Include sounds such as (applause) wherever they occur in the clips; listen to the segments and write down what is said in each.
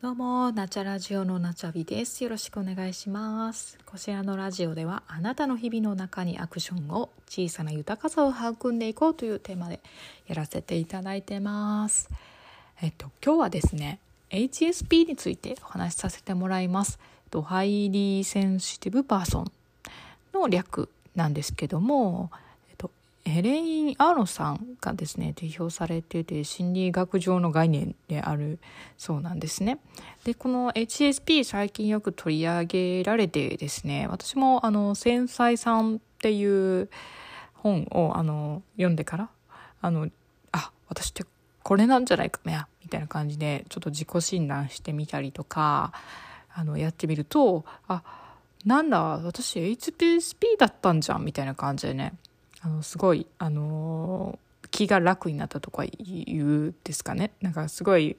どうも、ナチャラジオのナチャビです。よろしくお願いします。こちらのラジオでは、あなたの日々の中にアクションを小さな豊かさを育んでいこうというテーマでやらせていただいてます。えっと、今日はですね、HSP についてお話しさせてもらいます。 Highly Sensitive Person の略なんですけども、エレイン・アーロンさんがですね提唱されてて心理学上の概念であるそうなんですね。でこの HSP 最近よく取り上げられてですね私もあの繊細さんっていう本をあの読んでからあのあ私ってこれなんじゃないかなみたいな感じでちょっと自己診断してみたりとかあのやってみるとあなんだ私 HSP だったんじゃんみたいな感じでねあのすごいあの気が楽になったとか言うんですかねなんかすごい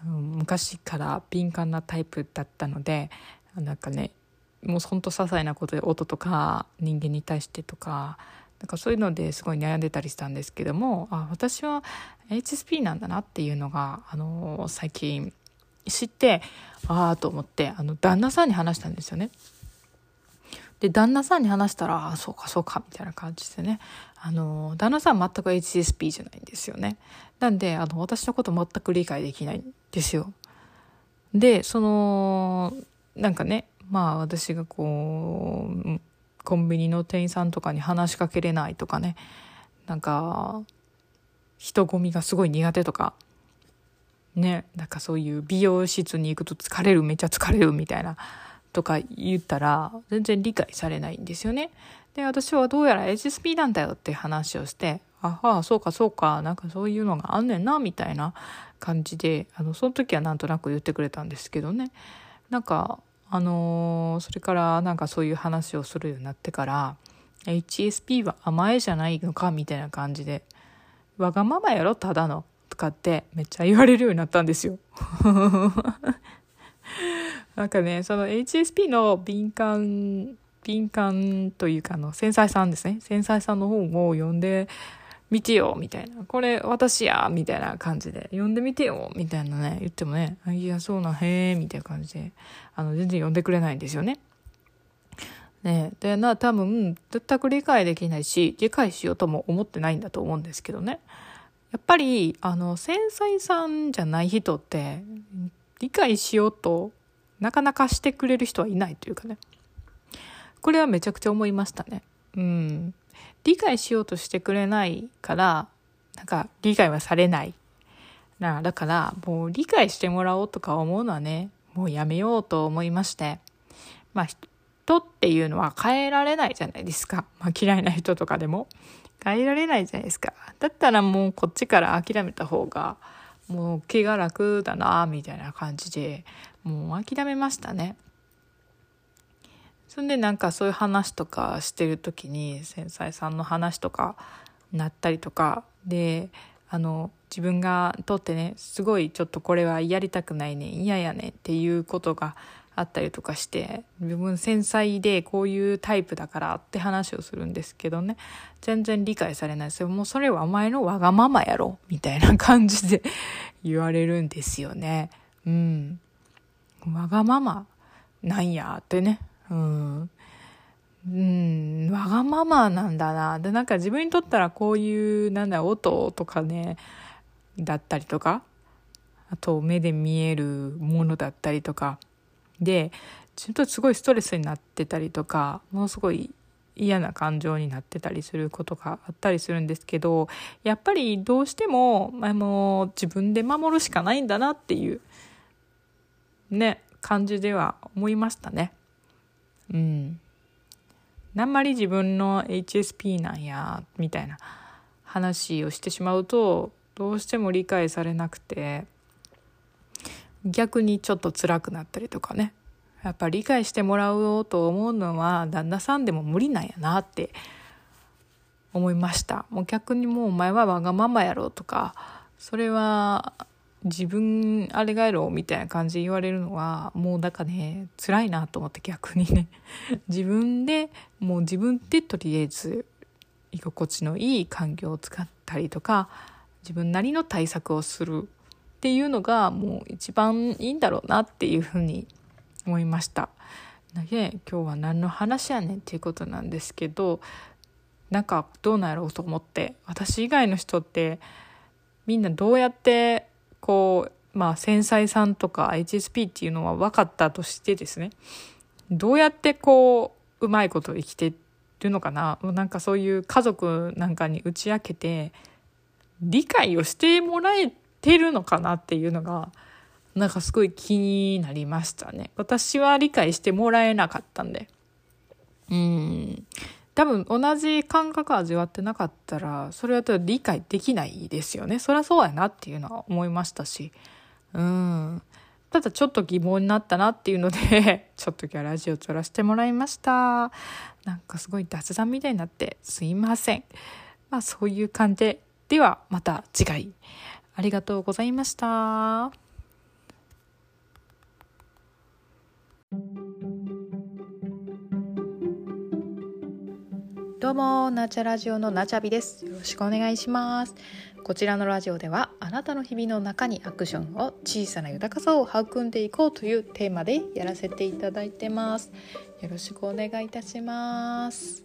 あの昔から敏感なタイプだったのでなんかねもうほんと些細なことで音とか人間に対してとかなんかそういうのですごい悩んでたりしたんですけどもあ私は HSP なんだなっていうのがあの最近知ってああと思ってあの旦那さんに話したんですよね。で、旦那さんに話したら、ああ、そうか、そうか、みたいな感じでね。あの、旦那さん全く HSP じゃないんですよね。なんで、あの、私のこと全く理解できないんですよ。で、その、なんかね、まあ私がこう、コンビニの店員さんとかに話しかけれないとかね、なんか、人混みがすごい苦手とか、ね、なんかそういう美容室に行くと疲れる、めっちゃ疲れるみたいなとか言ったら全然理解されないんですよね。で、私はどうやら HSP なんだよって話をして、あはあ、そうかそうか、なんかそういうのがあんねんな、みたいな感じで、あの、その時はなんとなく言ってくれたんですけどね。なんか、あのー、それからなんかそういう話をするようになってから、HSP は甘えじゃないのか、みたいな感じで、わがままやろ、ただの、とかってめっちゃ言われるようになったんですよ。なんかね、その HSP の敏感、敏感というかあの繊細さんですね。繊細さんの本を読んでみてよ、みたいな。これ私や、みたいな感じで。読んでみてよ、みたいなね、言ってもね、いや、そうな、へえ、みたいな感じで、あの、全然読んでくれないんですよね。ねで、な、多分、全く理解できないし、理解しようとも思ってないんだと思うんですけどね。やっぱり、あの、繊細さんじゃない人って、理解しようとなかなかしてくれる人はいないというかね。これはめちゃくちゃ思いましたね。うん。理解しようとしてくれないから、なんか理解はされない。なだから、もう理解してもらおうとか思うのはね、もうやめようと思いまして。まあ、人っていうのは変えられないじゃないですか。まあ、嫌いな人とかでも。変えられないじゃないですか。だったらもうこっちから諦めた方が、もう気が楽だな、みたいな感じで、もう諦めましたね。そんでなんかそういう話とかしてる時に繊細さんの話とかなったりとかであの自分がとってねすごいちょっとこれはやりたくないね嫌やねっていうことがあったりとかして自分繊細でこういうタイプだからって話をするんですけどね。全然理解されないです。よもうそれはお前のわがままやろみたいな感じで言われるんですよね。うん。わがままなんやってね。うん。うん、わがままなんだな。で、なんか自分にとったらこういう、なんだ、音とかね、だったりとか、あと目で見えるものだったりとか、で、ちょっとすごいストレスになってたりとか、ものすごい嫌な感情になってたりすることがあったりするんですけど、やっぱりどうしても、あの、自分で守るしかないんだなっていう、ね、感じでは思いましたね。うん。あんまり自分の HSP なんや、みたいな話をしてしまうと、どうしても理解されなくて、逆にちょっと辛くなったりとかね。やっぱ理解してもらおうと思うのは旦那さんでも無理なんやなって思いました。もう逆にもうお前はわがままやろとか、それは自分あれがやろみたいな感じで言われるのはもうだからね辛いなと思って逆にね (laughs) 自分でもう自分でとりあえず居心地のいい環境を使ったりとか自分なりの対策をするっっていうのがもう一番いいんだろうなっていうふうに思いました。だけ今日は何の話やねんっていうことなんですけどなんかどうなんやろうと思って私以外の人ってみんなどうやってこうまあ繊細さんとか HSP っていうのは分かったとしてですねどうやってこううまいこと生きてるのかな？なんかそういう家族なんかに打ち明けて理解をしてもらえてるのかなっていうのがなんかすごい気になりましたね。私は理解してもらえなかったんで。うん。多分同じ感覚味わってなかったら、それは理解できないですよね。そりゃそうやなっていうのは思いましたし。うん。ただちょっと疑問になったなっていうので (laughs) ちょっと今日ラジオ撮らせてもらいました。なんかすごい雑談みたいになってすいません。まあそういう感じで、はまた次回。ありがとうございました。どうもナチャラジオのナチャビです。よろしくお願いします。こちらのラジオではあなたの日々の中にアクションを小さな豊かさを育んでいこうというテーマでやらせていただいてます。よろしくお願いいたします。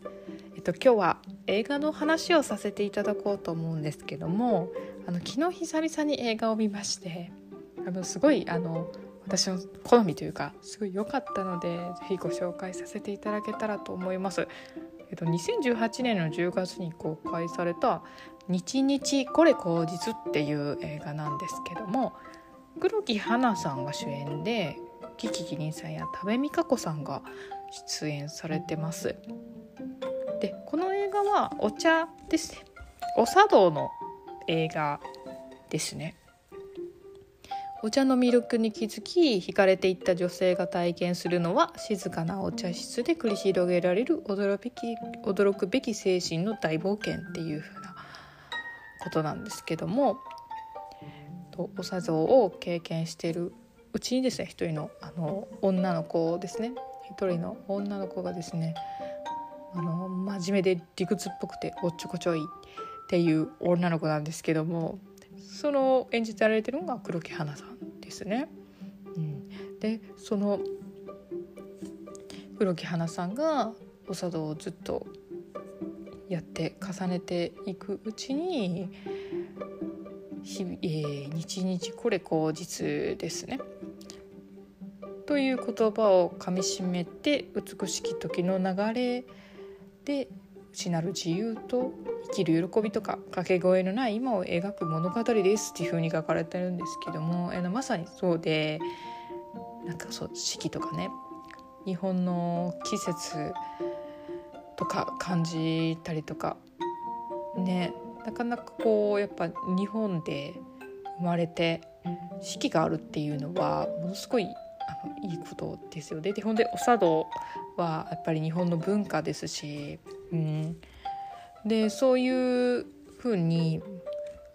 えっと今日は映画の話をさせていただこうと思うんですけどもあの昨日久々に映画を見ましてあのすごいあの私の好みというかすごい良かったので是非ご紹介させていただけたらと思います。えっと、2018年の10月に公開された「日日これ口実」っていう映画なんですけども黒木華さんが主演でキキキリンさんや多部未華子さんが出演されてます。でこの映画はお茶ですねお茶道の映画ですね。お茶の魅力に気づき惹かれていった女性が体験するのは静かなお茶室で繰り広げられる驚き驚くべき精神の大冒険っていう風なことなんですけども。お茶像を経験しているうちにですね一人のあの女の子ですね。一人の女の子がですねあの真面目で理屈っぽくておっちょこちょいっていう女の子なんですけども。その演じてられてるのが黒木華さんですね。うん、でその黒木華さんがお茶道をずっとやって重ねていくうちに日々、えー、日々これ口実ですね。という言葉をかみしめて美しき時の流れで内なる自由と生きる喜びとか掛け声のない今を描く物語ですっていう風に書かれてるんですけどもえのまさにそうでなんかそう四季とかね日本の季節とか感じたりとかねなかなかこうやっぱ日本で生まれて四季があるっていうのはものすごいあのいいことですよね。でほんでお茶道はやっぱり日本の文化ですし、うん、でそういうふうに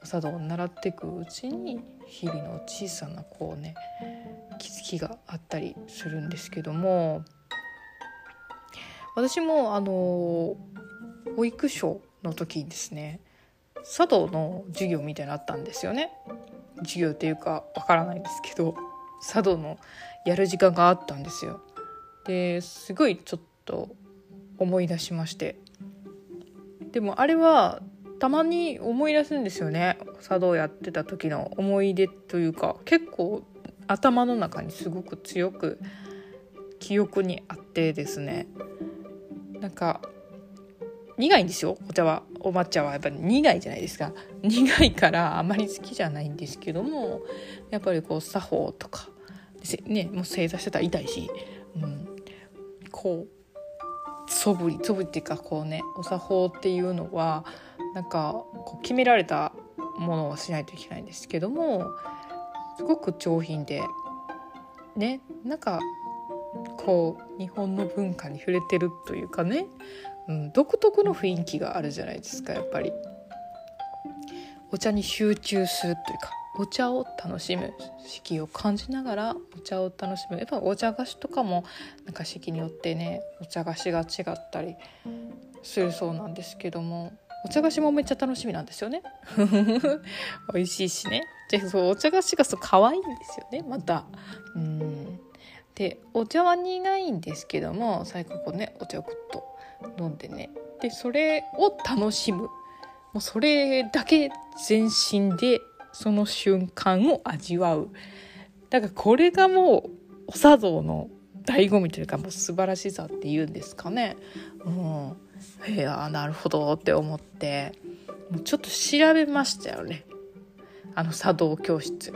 茶道を習っていくうちに日々の小さなこうね気づきがあったりするんですけども私もあの保育所の時にですね茶道の授業みたいなのあったんですよね。授業っていうかわからないですけど茶道のやる時間があったんですよ。ですごいちょっと思い出しましてでもあれはたまに思い出すんですよね。茶道やってた時の思い出というか結構頭の中にすごく強く記憶にあってですね。なんか苦いんですよ。お茶は。お抹茶はやっぱり苦いじゃないですか。苦いからあまり好きじゃないんですけどもやっぱりこう作法とかねもう正座してたら痛いし、うん、こう素振り素振りっていうかこうねお作法っていうのはなんかこう決められたものをしないといけないんですけどもすごく上品でねなんかこう日本の文化に触れてるというかね、うん、独特の雰囲気があるじゃないですかやっぱり。お茶に集中するというかお茶を楽しむ四季を感じながらお茶を楽しむ。やっぱお茶菓子とかもなんか四季によってねお茶菓子が違ったりするそうなんですけどもお茶菓子もめっちゃ楽しみなんですよね。(laughs) 美味しいしね。でそうお茶菓子がそう可愛いんですよねまた。うん。でお茶は苦いんですけども最後こうねお茶をぐっと飲んでね。でそれを楽しむ。もうそれだけ全身でその瞬間を味わう。だからこれがもうお茶道の醍醐味というかもう素晴らしさっていうんですかね。うん、いやなるほどって思って。もうちょっと調べましたよね。あの茶道教室。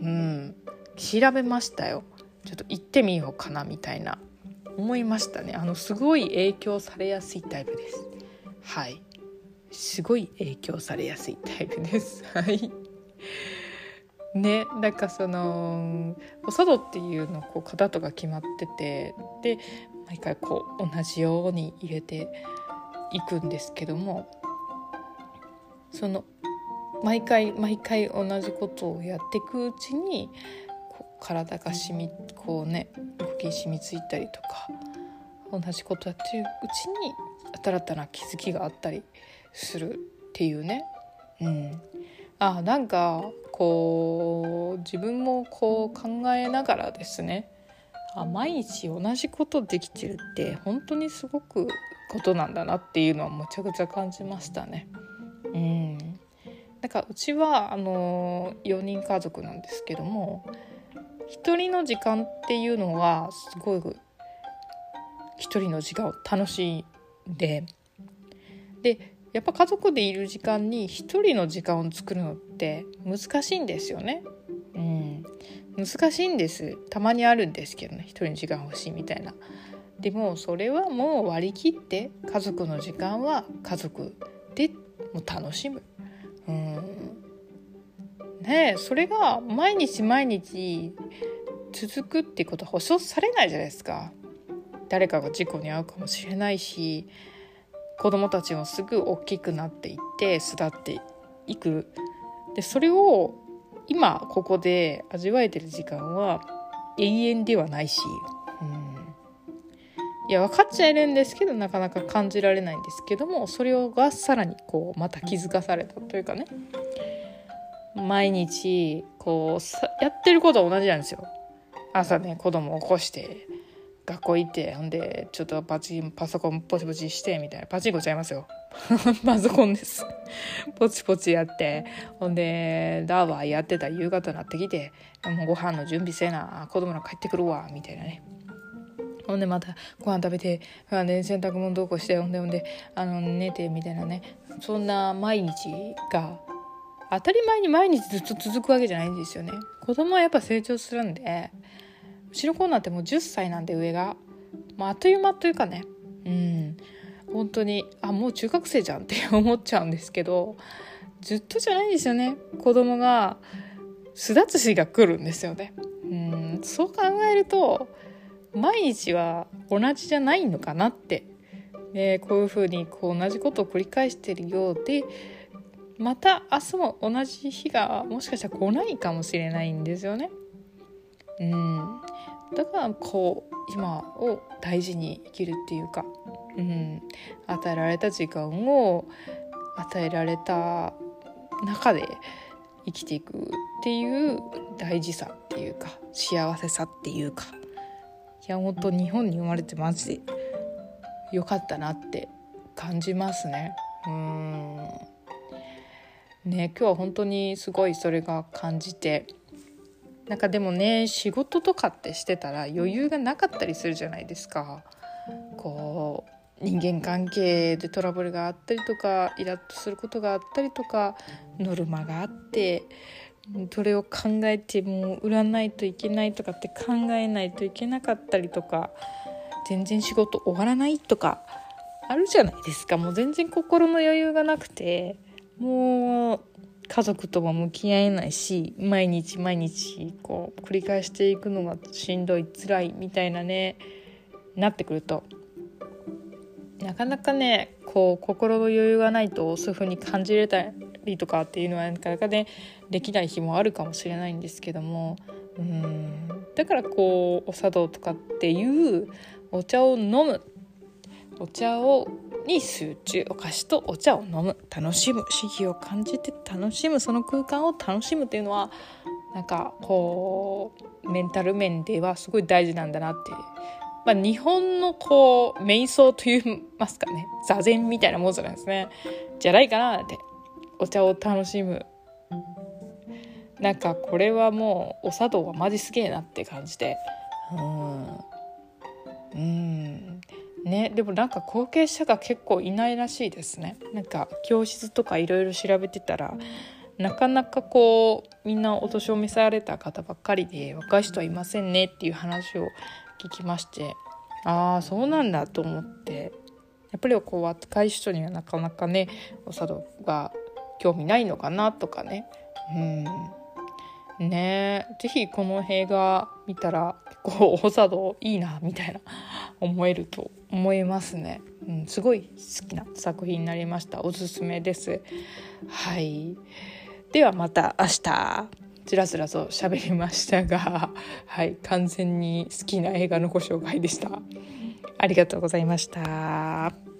うん。調べましたよ。ちょっと行ってみようかなみたいな。思いましたね。あのすごい影響されやすいタイプです。はい。すごい影響されやすいタイプです。はい。ねなんかそのお茶道っていうのこう型とか決まっててで毎回こう同じように入れていくんですけどもその毎回毎回同じことをやっていくうちに体がしみこうね動きに染みついたりとか同じことやってるうちに新たな気づきがあったりするっていうね。うん、あなんかこう自分もこう考えながらですねあ毎日同じことできてるって本当にすごくことなんだなっていうのはむちゃくちゃ感じましたね。うん、だかうちはあの4人家族なんですけども一人の時間っていうのはすごい一人の時間を楽しんででやっぱ家族でいる時間に一人の時間を作るのって難しいんですよね。うん、難しいんですたまにあるんですけどね一人の時間欲しいみたいな。でもそれはもう割り切って家族の時間は家族でも楽しむ。うんねそれが毎日毎日続くってことは保証されないじゃないですか誰かが事故に遭うかもしれないし子供たちもすぐ大きくなっていって巣立っていく。でそれを今ここで味わえてる時間は永遠ではないし、うん、いや分かっちゃいるんですけどなかなか感じられないんですけどもそれがさらにこうまた気づかされたというかね。毎日こうやってることは同じなんですよ。朝ね子供起こして学校行ってほんでちょっとパチンパソコンポチポチしてみたいな。パチンコちゃいますよ。(laughs) パソコンです。ポチポチやって。ほんでダーバーやってた。夕方になってきてもうご飯の準備せな子供ら帰ってくるわみたいなね。ほんでまたご飯食べてほんで洗濯物どうこうしてほんでほんであの寝てみたいなね。そんな毎日が当たり前に毎日ずっと続くわけじゃないんですよね。子供はやっぱ成長するんでうちの子なんてもう10歳なんで上が、まあ、あっという間というかね。うん。本当にあもう中学生じゃんって思っちゃうんですけどずっとじゃないんですよね。子供が巣立つ日が来るんですよね。うん。そう考えると毎日は同じじゃないのかなって、ね、こういうふうにこう同じことを繰り返してるようでまた明日も同じ日がもしかしたら来ないかもしれないんですよね。うん、だからこう今を大事に生きるっていうか、うん、与えられた時間を与えられた中で生きていくっていう大事さっていうか幸せさっていうかいや本当日本に生まれてマジでよかったなって感じますね。うんね今日は本当にすごいそれが感じてなんかでもね仕事とかってしてたら余裕がなかったりするじゃないですか。こう人間関係でトラブルがあったりとかイラッとすることがあったりとかノルマがあってそれを考えても売らないといけないとかって考えないといけなかったりとか全然仕事終わらないとかあるじゃないですかもう全然心の余裕がなくてもう家族とも向き合えないし毎日毎日こう繰り返していくのがしんどい辛いみたいなねなってくると。なかなかねこう心の余裕がないとそういう風に感じれたりとかっていうのはなかなかねできない日もあるかもしれないんですけども。うん。だからこうお茶道とかっていうお茶を飲む。お茶をに集中お菓子とお茶を飲む楽しむ刺激を感じて楽しむその空間を楽しむっていうのはなんかこうメンタル面ではすごい大事なんだなって、まあ、日本のこう瞑想といいますかね座禅みたいなもんじゃないですねじゃないかなってお茶を楽しむなんかこれはもうお茶道はマジすげえなって感じでうんうんねでもなんか後継者が結構いないらしいですね。なんか教室とかいろいろ調べてたらなかなかこうみんなお年を召された方ばっかりで若い人はいませんねっていう話を聞きましてああそうなんだと思って。やっぱりこう若い人にはなかなかねお茶道が興味ないのかなとかね。うん。ねえ是非この映画見たら結構お茶道いいなみたいな思えると思いますね、うん、すごい好きな作品になりました。おすすめです。はい。ではまた明日。つらつらと喋りましたがはい。完全に好きな映画のご紹介でした。ありがとうございました。